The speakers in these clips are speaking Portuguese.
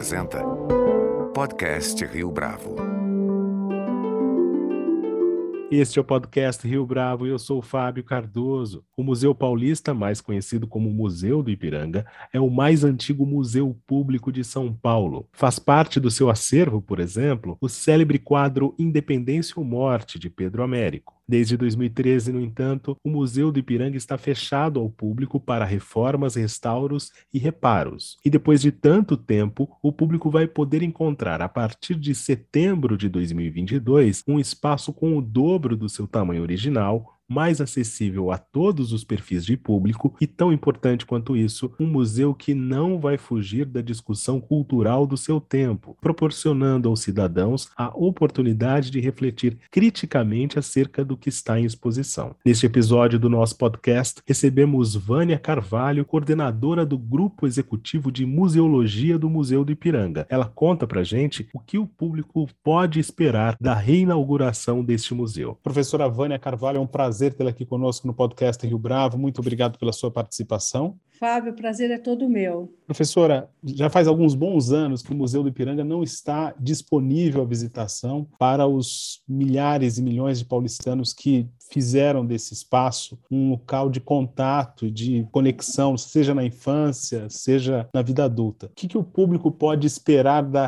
apresenta Podcast Rio Bravo. Este é o podcast Rio Bravo e eu sou o Fábio Cardoso. O Museu Paulista, mais conhecido como Museu do Ipiranga, é o mais antigo museu público de São Paulo. Faz parte do seu acervo, por exemplo, o célebre quadro Independência ou Morte, de Pedro Américo. Desde 2013, no entanto, o Museu do Ipiranga está fechado ao público para reformas, restauros e reparos. E depois de tanto tempo, o público vai poder encontrar, a partir de setembro de 2022, um espaço com o dobro do seu tamanho original, mais acessível a todos os perfis de público e, tão importante quanto isso, um museu que não vai fugir da discussão cultural do seu tempo, proporcionando aos cidadãos a oportunidade de refletir criticamente acerca do que está em exposição. Neste episódio do nosso podcast, recebemos Vânia Carvalho, coordenadora do Grupo Executivo de Museologia do Museu do Ipiranga. Ela conta pra gente o que o público pode esperar da reinauguração deste museu. Professora Vânia Carvalho, é um prazer prazer tê-la aqui conosco no podcast Rio Bravo. Muito obrigado pela sua participação. Fábio, o prazer é todo meu. Professora, já faz alguns bons anos que o Museu do Ipiranga não está disponível à visitação para os milhares e milhões de paulistanos que fizeram desse espaço um local de contato de conexão, seja na infância, seja na vida adulta. O que, que o público pode esperar da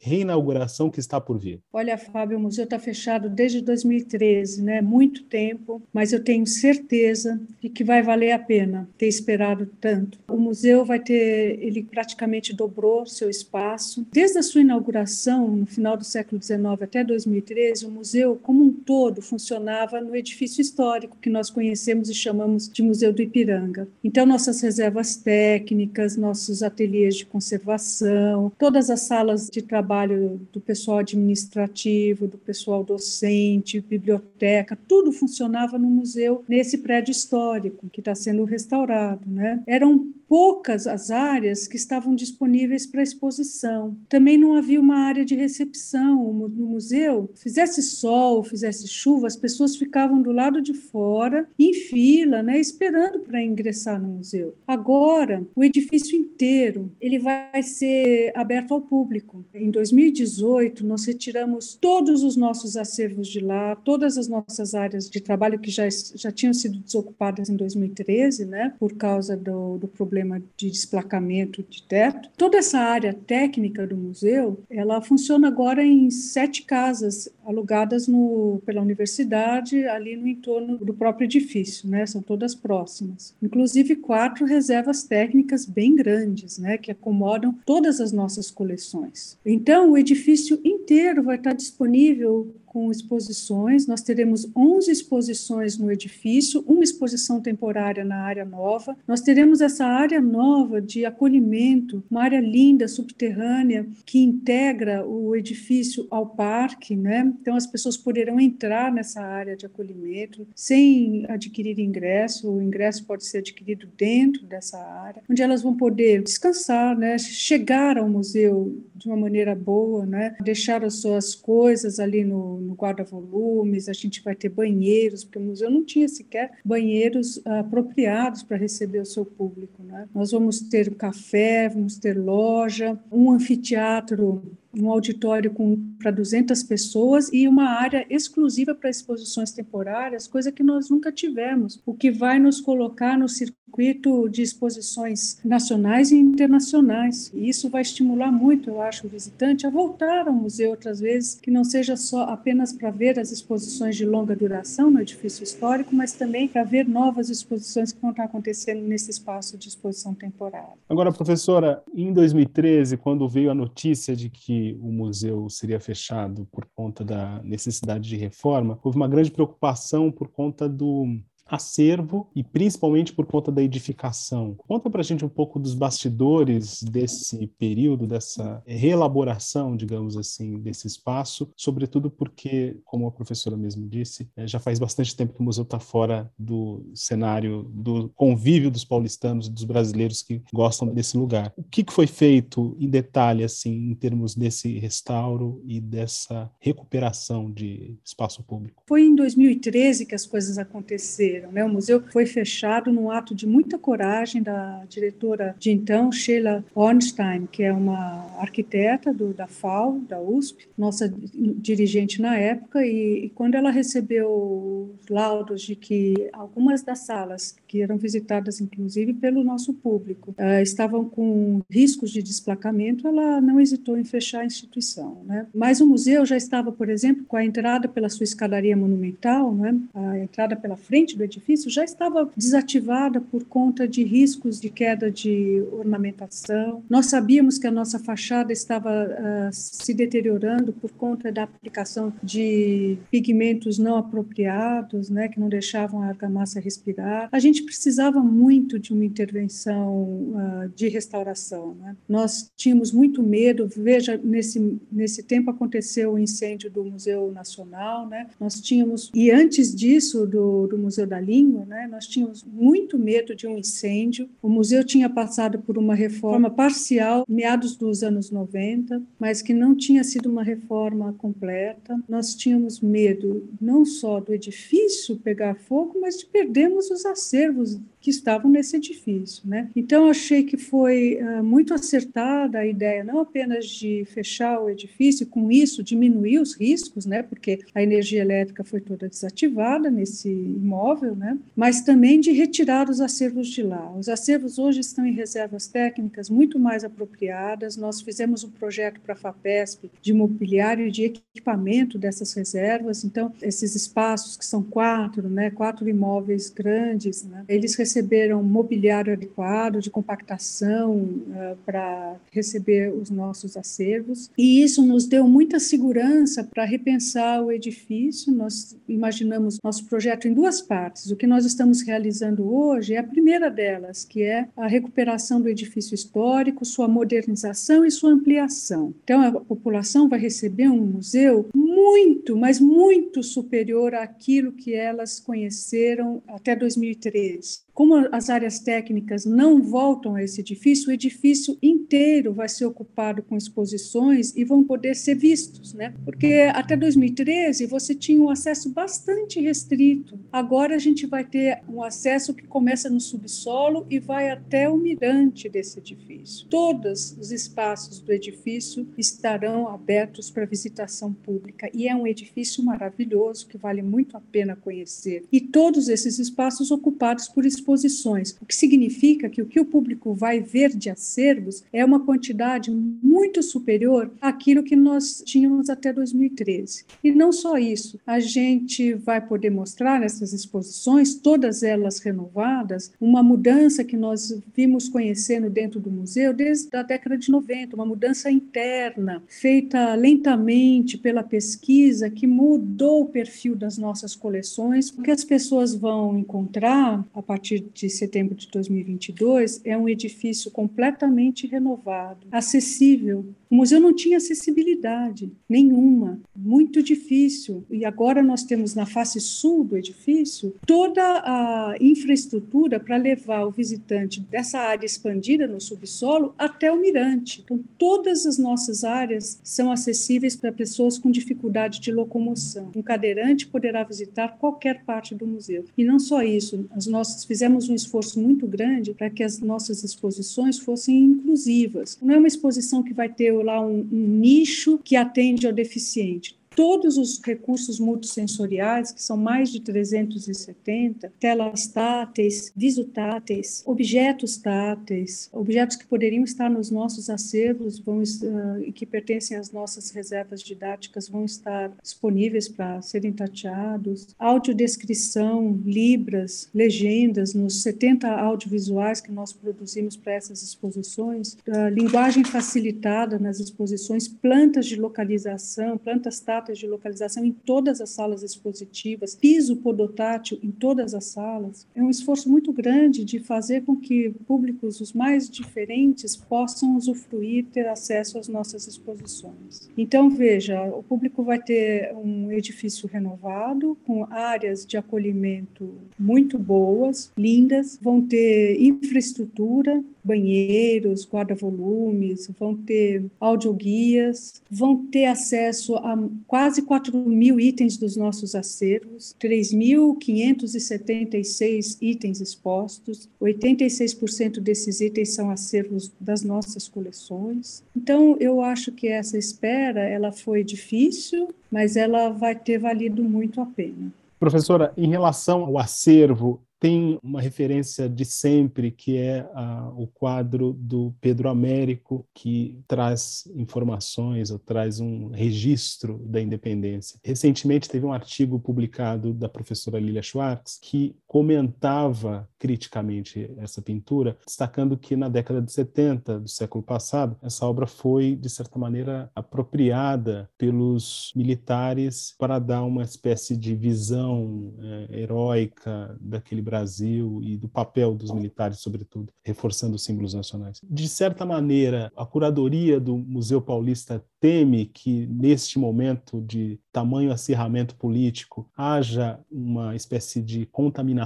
reinauguração que está por vir? Olha, Fábio, o museu está fechado desde 2013, né? Muito tempo, mas eu tenho certeza de que vai valer a pena ter esperado tanto O museu vai ter, ele praticamente dobrou seu espaço. Desde a sua inauguração, no final do século XIX até 2013, o museu como um todo funcionava no edifício histórico que nós conhecemos e chamamos de Museu do Ipiranga. Então, nossas reservas técnicas, nossos ateliês de conservação, todas as salas de trabalho do pessoal administrativo, do pessoal docente, biblioteca, tudo funcionava no museu, nesse prédio histórico que está sendo restaurado. Né? Eram poucas as áreas que estavam disponíveis para exposição. Também não havia uma área de recepção no museu. Fizesse sol, fizesse chuva, as pessoas ficavam do lado de fora, em fila, né, esperando para ingressar no museu. Agora, o edifício inteiro ele vai ser aberto ao público. Em 2018, nós retiramos todos os nossos acervos de lá, todas as nossas áreas de trabalho que já, já tinham sido desocupadas em 2013, né, por causa do, do problema de desplacamento de teto. Toda essa área técnica do museu, ela funciona agora em sete casas alugadas no, pela universidade, ali no entorno do próprio edifício, né? São todas próximas. Inclusive quatro reservas técnicas bem grandes, né? Que acomodam todas as nossas coleções. Então, o edifício inteiro vai estar disponível com exposições. Nós teremos 11 exposições no edifício, uma exposição temporária na área nova. Nós teremos essa área nova de acolhimento, uma área linda, subterrânea, que integra o edifício ao parque, né? Então as pessoas poderão entrar nessa área de acolhimento sem adquirir ingresso. O ingresso pode ser adquirido dentro dessa área, onde elas vão poder descansar, né? Chegar ao museu de uma maneira boa, né? Deixar as suas coisas ali no no guarda-volumes, a gente vai ter banheiros, porque o museu não tinha sequer banheiros uh, apropriados para receber o seu público. Né? Nós vamos ter café, vamos ter loja, um anfiteatro um auditório para 200 pessoas e uma área exclusiva para exposições temporárias, coisa que nós nunca tivemos, o que vai nos colocar no circuito circuito de exposições nacionais e internacionais. E isso vai estimular muito, eu acho, o visitante a voltar ao museu outras vezes, que não seja só apenas para ver as exposições de longa duração no edifício histórico, mas também para ver novas exposições que vão estar acontecendo nesse espaço de exposição temporária. Agora, professora, em 2013, quando veio a notícia de que o museu seria fechado por conta da necessidade de reforma, houve uma grande preocupação por conta do acervo e principalmente por conta da edificação. Conta para a gente um pouco dos bastidores desse período, dessa reelaboração, digamos assim, desse espaço, sobretudo porque, como a professora mesmo disse, eh, já faz bastante tempo que o museu está fora do cenário do convívio dos paulistanos e dos brasileiros que gostam desse lugar. O que foi feito em detalhe, assim, em termos desse restauro e dessa recuperação de espaço público? Foi em 2013 que as coisas aconteceram Né? O museu foi fechado num ato de muita coragem da diretora de então, Sheila Ornstein, que é uma arquiteta do, da FAO, da USP, nossa dirigente na época, e, e quando ela recebeu laudos de que algumas das salas, que eram visitadas inclusive pelo nosso público, uh, estavam com riscos de desplacamento, ela não hesitou em fechar a instituição. Né? Mas o museu já estava, por exemplo, com a entrada pela sua escadaria monumental, né? a entrada pela frente do edifício já estava desativada por conta de riscos de queda de ornamentação. Nós sabíamos que a nossa fachada estava uh, se deteriorando por conta da aplicação de pigmentos não apropriados, né, que não deixavam a argamassa respirar. A gente precisava muito de uma intervenção uh, de restauração. Né? Nós tínhamos muito medo. Veja, nesse nesse tempo aconteceu o incêndio do Museu Nacional, né? Nós tínhamos e antes disso do, do Museu da Língua, né? Nós tínhamos muito medo de um incêndio. O museu tinha passado por uma reforma parcial meados dos anos 90, mas que não tinha sido uma reforma completa. Nós tínhamos medo não só do edifício pegar fogo, mas de perdermos os acervos que estavam nesse edifício. Né? Então, achei que foi uh, muito acertada a ideia, não apenas de fechar o edifício com isso, diminuir os riscos, né? porque a energia elétrica foi toda desativada nesse imóvel, né? mas também de retirar os acervos de lá. Os acervos hoje estão em reservas técnicas muito mais apropriadas. Nós fizemos um projeto para a FAPESP de mobiliário e de equipamento dessas reservas. Então, esses espaços, que são quatro, né? quatro imóveis grandes, né? eles receberam mobiliário adequado, de compactação uh, para receber os nossos acervos. E isso nos deu muita segurança para repensar o edifício. Nós imaginamos nosso projeto em duas partes. O que nós estamos realizando hoje é a primeira delas, que é a recuperação do edifício histórico, sua modernização e sua ampliação. Então, a população vai receber um museu muito, mas muito superior àquilo que elas conheceram até 2013. Como as áreas técnicas não voltam a esse edifício, o edifício inteiro vai ser ocupado com exposições e vão poder ser vistos, né? Porque até 2013 você tinha um acesso bastante restrito. Agora a gente vai ter um acesso que começa no subsolo e vai até o mirante desse edifício. Todos os espaços do edifício estarão abertos para visitação pública e é um edifício maravilhoso que vale muito a pena conhecer. E todos esses espaços ocupados por exposições o que significa que o que o público vai ver de acervos é uma quantidade muito superior àquilo que nós tínhamos até 2013. E não só isso, a gente vai poder mostrar nessas exposições, todas elas renovadas, uma mudança que nós vimos conhecendo dentro do museu desde a década de 90, uma mudança interna, feita lentamente pela pesquisa, que mudou o perfil das nossas coleções, o que as pessoas vão encontrar a partir de setembro de 2022, é um edifício completamente renovado, acessível. O museu não tinha acessibilidade nenhuma, muito difícil. E agora nós temos na face sul do edifício toda a infraestrutura para levar o visitante dessa área expandida no subsolo até o mirante. Então, todas as nossas áreas são acessíveis para pessoas com dificuldade de locomoção. Um cadeirante poderá visitar qualquer parte do museu. E não só isso, as nossas fizemos um esforço muito grande para que as nossas exposições fossem inclusivas. Não é uma exposição que vai ter lá um, um nicho que atende ao deficiente todos os recursos multissensoriais, que são mais de 370, telas táteis, visotáteis, objetos táteis, objetos que poderiam estar nos nossos acervos vão, uh, e que pertencem às nossas reservas didáticas vão estar disponíveis para serem tateados, audiodescrição, libras, legendas nos 70 audiovisuais que nós produzimos para essas exposições, uh, linguagem facilitada nas exposições, plantas de localização, plantas táteis de localização em todas as salas expositivas, piso podotátil em todas as salas. É um esforço muito grande de fazer com que públicos os mais diferentes possam usufruir, ter acesso às nossas exposições. Então, veja, o público vai ter um edifício renovado, com áreas de acolhimento muito boas, lindas, vão ter infraestrutura, banheiros, guarda-volumes, vão ter audioguias, vão ter acesso a quase 4 mil itens dos nossos acervos, 3.576 itens expostos, 86% desses itens são acervos das nossas coleções. Então, eu acho que essa espera ela foi difícil, mas ela vai ter valido muito a pena. Professora, em relação ao acervo, tem uma referência de sempre, que é a, o quadro do Pedro Américo, que traz informações ou traz um registro da independência. Recentemente teve um artigo publicado da professora Lilia Schwartz que comentava criticamente essa pintura, destacando que na década de 70 do século passado, essa obra foi, de certa maneira, apropriada pelos militares para dar uma espécie de visão é, heróica daquele Brasil e do papel dos militares, sobretudo, reforçando os símbolos nacionais. De certa maneira, a curadoria do Museu Paulista teme que, neste momento de tamanho acirramento político, haja uma espécie de contaminação,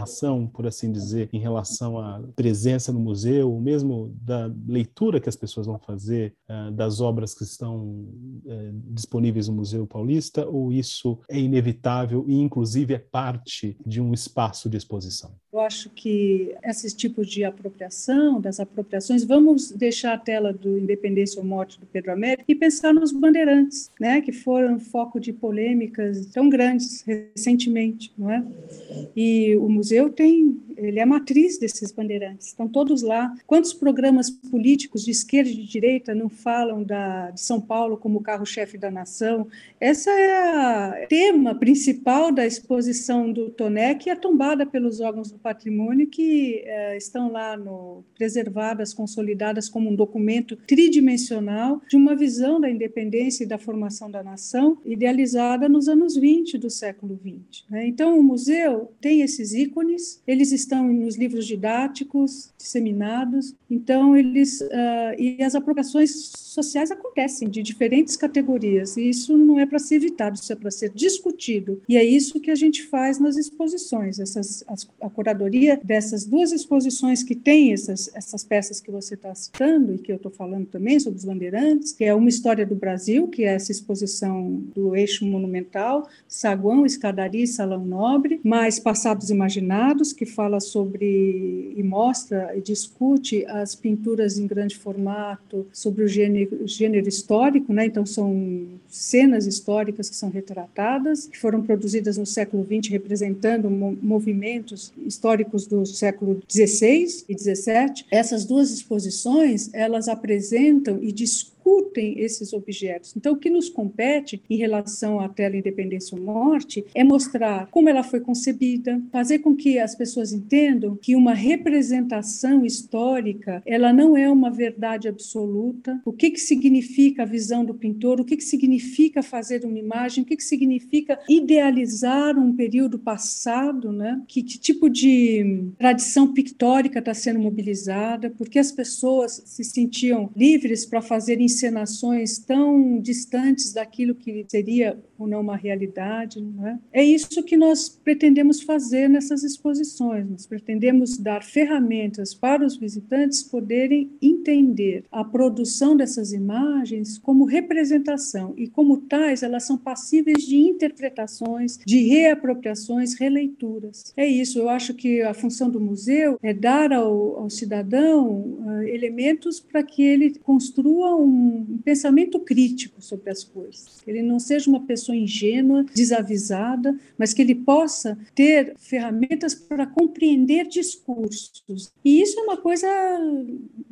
por assim dizer, em relação à presença no museu, mesmo da leitura que as pessoas vão fazer uh, das obras que estão uh, disponíveis no Museu Paulista, ou isso é inevitável e, inclusive, é parte de um espaço de exposição? Eu acho que esses tipos de apropriação, das apropriações, vamos deixar a tela do Independência ou Morte do Pedro Américo e pensar nos bandeirantes, né, que foram foco de polêmicas tão grandes recentemente, não é? E o museu tem ele é a matriz desses bandeirantes, estão todos lá. Quantos programas políticos de esquerda e de direita não falam da, de São Paulo como carro-chefe da nação? Essa é o tema principal da exposição do Toné, que é tombada pelos órgãos do patrimônio, que é, estão lá no, preservadas, consolidadas como um documento tridimensional de uma visão da independência e da formação da nação, idealizada nos anos 20 do século 20. Né? Então, o museu tem esses ícones, eles estão nos livros didáticos disseminados. Então eles uh, e as apropriações sociais acontecem de diferentes categorias e isso não é para ser evitado, isso é para ser discutido. E é isso que a gente faz nas exposições. Essas as, a curadoria dessas duas exposições que tem essas essas peças que você está citando e que eu estou falando também sobre os bandeirantes, que é uma história do Brasil, que é essa exposição do eixo monumental, saguão, escadaria salão nobre, mais passados imaginados, que fala sobre e mostra e discute as pinturas em grande formato sobre o gênero, gênero histórico, né? Então são cenas históricas que são retratadas, que foram produzidas no século XX, representando movimentos históricos do século XVI e XVII. Essas duas exposições elas apresentam e discutem discutem esses objetos. Então, o que nos compete em relação à tela Independência ou Morte é mostrar como ela foi concebida, fazer com que as pessoas entendam que uma representação histórica ela não é uma verdade absoluta. O que, que significa a visão do pintor? O que, que significa fazer uma imagem? O que, que significa idealizar um período passado? Né? Que, que tipo de tradição pictórica está sendo mobilizada? Porque as pessoas se sentiam livres para fazer encenações tão distantes daquilo que seria ou não uma realidade. Não é? é isso que nós pretendemos fazer nessas exposições. Nós pretendemos dar ferramentas para os visitantes poderem entender a produção dessas imagens como representação e, como tais, elas são passíveis de interpretações, de reapropriações, releituras. É isso. Eu acho que a função do museu é dar ao, ao cidadão uh, elementos para que ele construa um, um pensamento crítico sobre as coisas. Que ele não seja uma pessoa ingênua, desavisada, mas que ele possa ter ferramentas para compreender discursos. E isso é uma coisa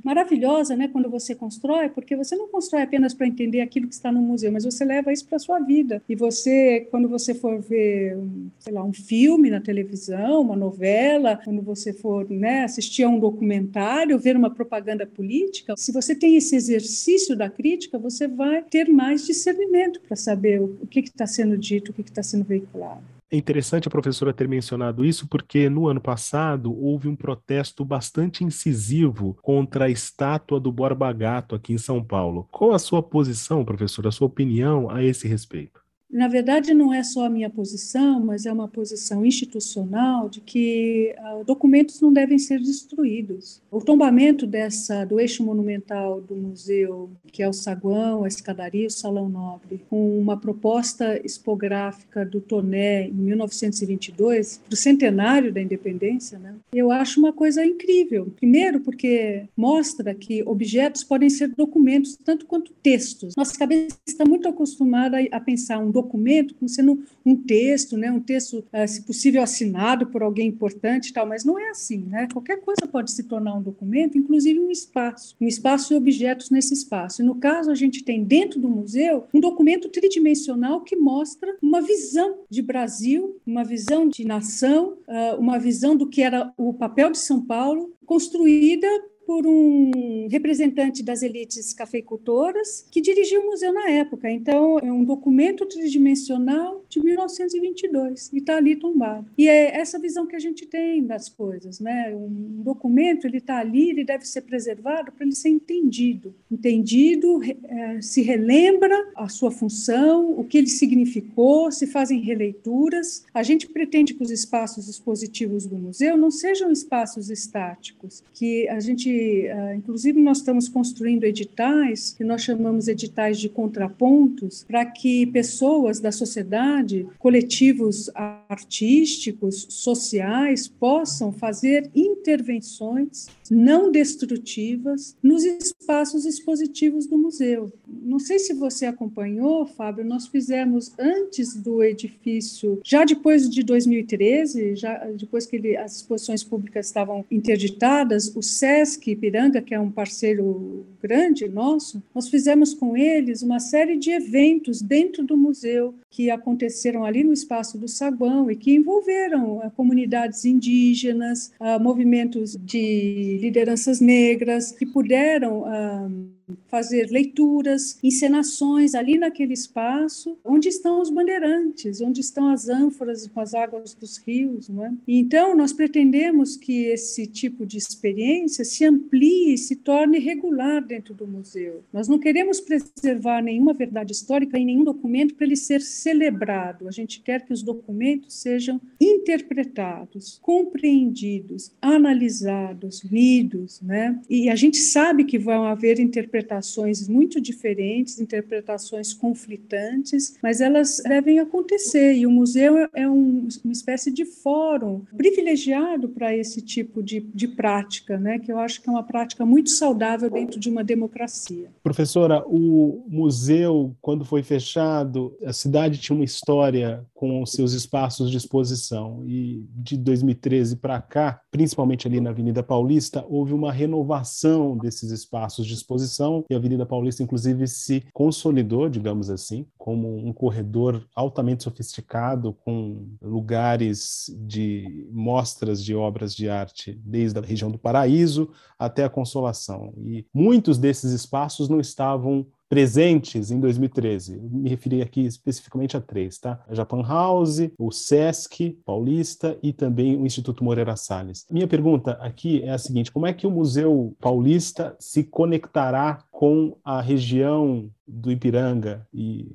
maravilhosa, né, quando você constrói, porque você não constrói apenas para entender aquilo que está no museu, mas você leva isso para a sua vida. E você, quando você for ver, sei lá, um filme na televisão, uma novela, quando você for né, assistir a um documentário, ver uma propaganda política, se você tem esse exercício da crítica, você vai ter mais discernimento para saber o que está sendo dito, o que está sendo veiculado. É interessante a professora ter mencionado isso, porque no ano passado houve um protesto bastante incisivo contra a estátua do Borba Gato aqui em São Paulo. Qual a sua posição, professora, a sua opinião a esse respeito? Na verdade, não é só a minha posição, mas é uma posição institucional de que uh, documentos não devem ser destruídos. O tombamento dessa do eixo monumental do museu, que é o saguão, a escadaria, o salão nobre, com uma proposta expográfica do Toné em 1922, para o centenário da independência, né? eu acho uma coisa incrível. Primeiro, porque mostra que objetos podem ser documentos tanto quanto textos. Nossa cabeça está muito acostumada a pensar um documento como sendo um texto, né? um texto, ah, se possível, assinado por alguém importante e tal, mas não é assim. Né? Qualquer coisa pode se tornar um documento, inclusive um espaço, um espaço e objetos nesse espaço. E no caso, a gente tem dentro do museu um documento tridimensional que mostra uma visão de Brasil, uma visão de nação, ah, uma visão do que era o papel de São Paulo, construída por um representante das elites cafeicultoras que dirigiu o museu na época. Então, é um documento tridimensional de 1922 e está ali tombado. E é essa visão que a gente tem das coisas, né? Um documento ele está ali, ele deve ser preservado para ele ser entendido. Entendido, é, se relembra a sua função, o que ele significou, se fazem releituras. A gente pretende que os espaços expositivos do museu não sejam espaços estáticos, que a gente ah, inclusive, nós estamos construindo editais, que nós chamamos editais de contrapontos, para que pessoas da sociedade, coletivos artísticos, sociais, possam fazer intervenções não destrutivas nos espaços expositivos do museu. Não sei se você acompanhou, Fábio, nós fizemos antes do edifício, já depois de 2013, já depois que ele, as exposições públicas estavam interditadas, o SESC Ipiranga, que é um parceiro grande nosso, nós fizemos com eles uma série de eventos dentro do museu que aconteceram ali no espaço do Saguão e que envolveram uh, comunidades indígenas, uh, movimentos de lideranças negras, que puderam uh, fazer leituras, encenações ali naquele espaço onde estão os bandeirantes, onde estão as ânforas com as águas dos rios. Não é? Então, nós pretendemos que esse tipo de experiência se amplie e se torne regular dentro do museu. Nós não queremos preservar nenhuma verdade histórica em nenhum documento para ele ser celebrado. A gente quer que os documentos sejam interpretados, compreendidos, analisados, lidos. Né? E a gente sabe que vão haver interpretações interpretações muito diferentes, interpretações conflitantes, mas elas devem acontecer. E o museu é um, uma espécie de fórum privilegiado para esse tipo de, de prática, né, que eu acho que é uma prática muito saudável dentro de uma democracia. Professora, o museu, quando foi fechado, a cidade tinha uma história com os seus espaços de exposição. E de 2013 para cá, principalmente ali na Avenida Paulista, houve uma renovação desses espaços de exposição e a Avenida Paulista, inclusive, se consolidou, digamos assim, como um corredor altamente sofisticado, com lugares de mostras de obras de arte, desde a região do Paraíso até a Consolação. E muitos desses espaços não estavam presentes em 2013. Me referi aqui especificamente a três, tá? A Japan House, o SESC Paulista e também o Instituto Moreira Salles. Minha pergunta aqui é a seguinte: como é que o Museu Paulista se conectará com a região do Ipiranga e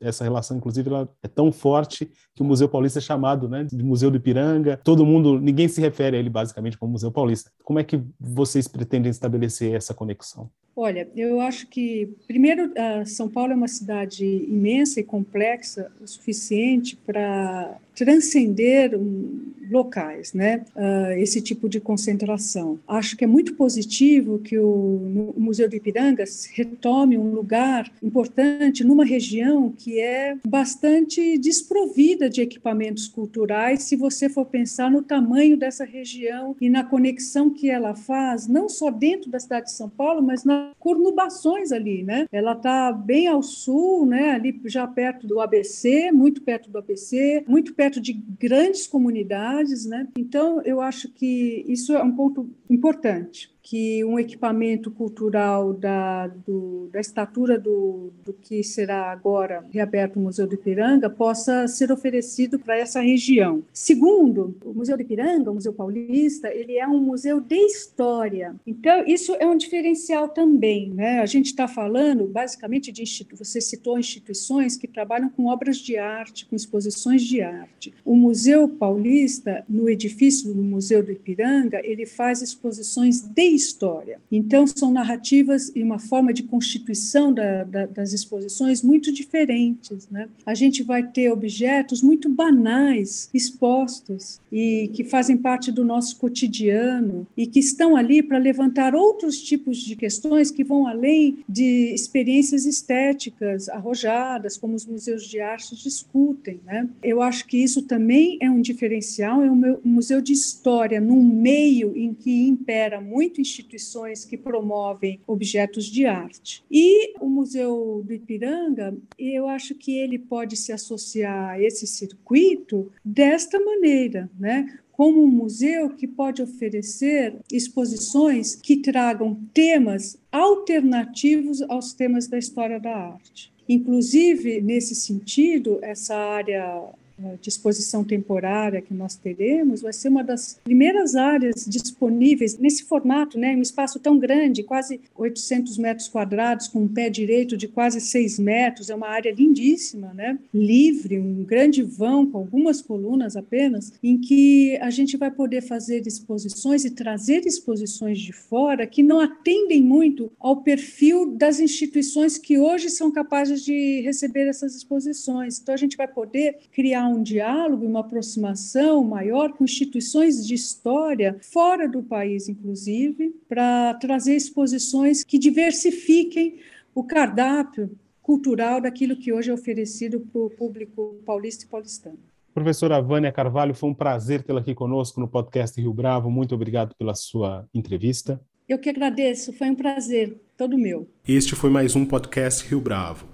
essa relação, inclusive, ela é tão forte que o Museu Paulista é chamado né, de Museu do Ipiranga. Todo mundo, ninguém se refere a ele basicamente como Museu Paulista. Como é que vocês pretendem estabelecer essa conexão? Olha, eu acho que, primeiro, São Paulo é uma cidade imensa e complexa o suficiente para transcender um, locais, né? Uh, esse tipo de concentração. Acho que é muito positivo que o, o Museu do Ipiranga retome um lugar importante numa região que é bastante desprovida de equipamentos culturais, se você for pensar no tamanho dessa região e na conexão que ela faz, não só dentro da cidade de São Paulo, mas nas conurbações ali, né? Ela está bem ao sul, né? Ali já perto do ABC, muito perto do ABC, muito perto de grandes comunidades, né? Então, eu acho que isso é um ponto importante. Que um equipamento cultural da, do, da estatura do, do que será agora reaberto o Museu do Ipiranga possa ser oferecido para essa região. Segundo, o Museu do Ipiranga, o Museu Paulista, ele é um museu de história. Então, isso é um diferencial também. Né? A gente está falando, basicamente, de você citou instituições que trabalham com obras de arte, com exposições de arte. O Museu Paulista, no edifício do Museu do Ipiranga, ele faz exposições de história. Então, são narrativas e uma forma de constituição da, da, das exposições muito diferentes. Né? A gente vai ter objetos muito banais expostos e que fazem parte do nosso cotidiano e que estão ali para levantar outros tipos de questões que vão além de experiências estéticas arrojadas, como os museus de arte discutem. Né? Eu acho que isso também é um diferencial, é um museu de história num meio em que impera muito instituições que promovem objetos de arte. E o Museu do Ipiranga, eu acho que ele pode se associar a esse circuito desta maneira, né? como um museu que pode oferecer exposições que tragam temas alternativos aos temas da história da arte. Inclusive, nesse sentido, essa área disposição temporária que nós teremos vai ser uma das primeiras áreas disponíveis nesse formato, né, um espaço tão grande, quase 800 metros quadrados, com um pé direito de quase 6 metros, é uma área lindíssima, né, livre, um grande vão com algumas colunas apenas, em que a gente vai poder fazer exposições e trazer exposições de fora que não atendem muito ao perfil das instituições que hoje são capazes de receber essas exposições. Então a gente vai poder criar um diálogo e uma aproximação maior com instituições de história fora do país, inclusive, para trazer exposições que diversifiquem o cardápio cultural daquilo que hoje é oferecido para o público paulista e paulistano. Professora Vânia Carvalho, foi um prazer tê-la aqui conosco no podcast Rio Bravo. Muito obrigado pela sua entrevista. Eu que agradeço, foi um prazer, todo meu. Este foi mais um podcast Rio Bravo.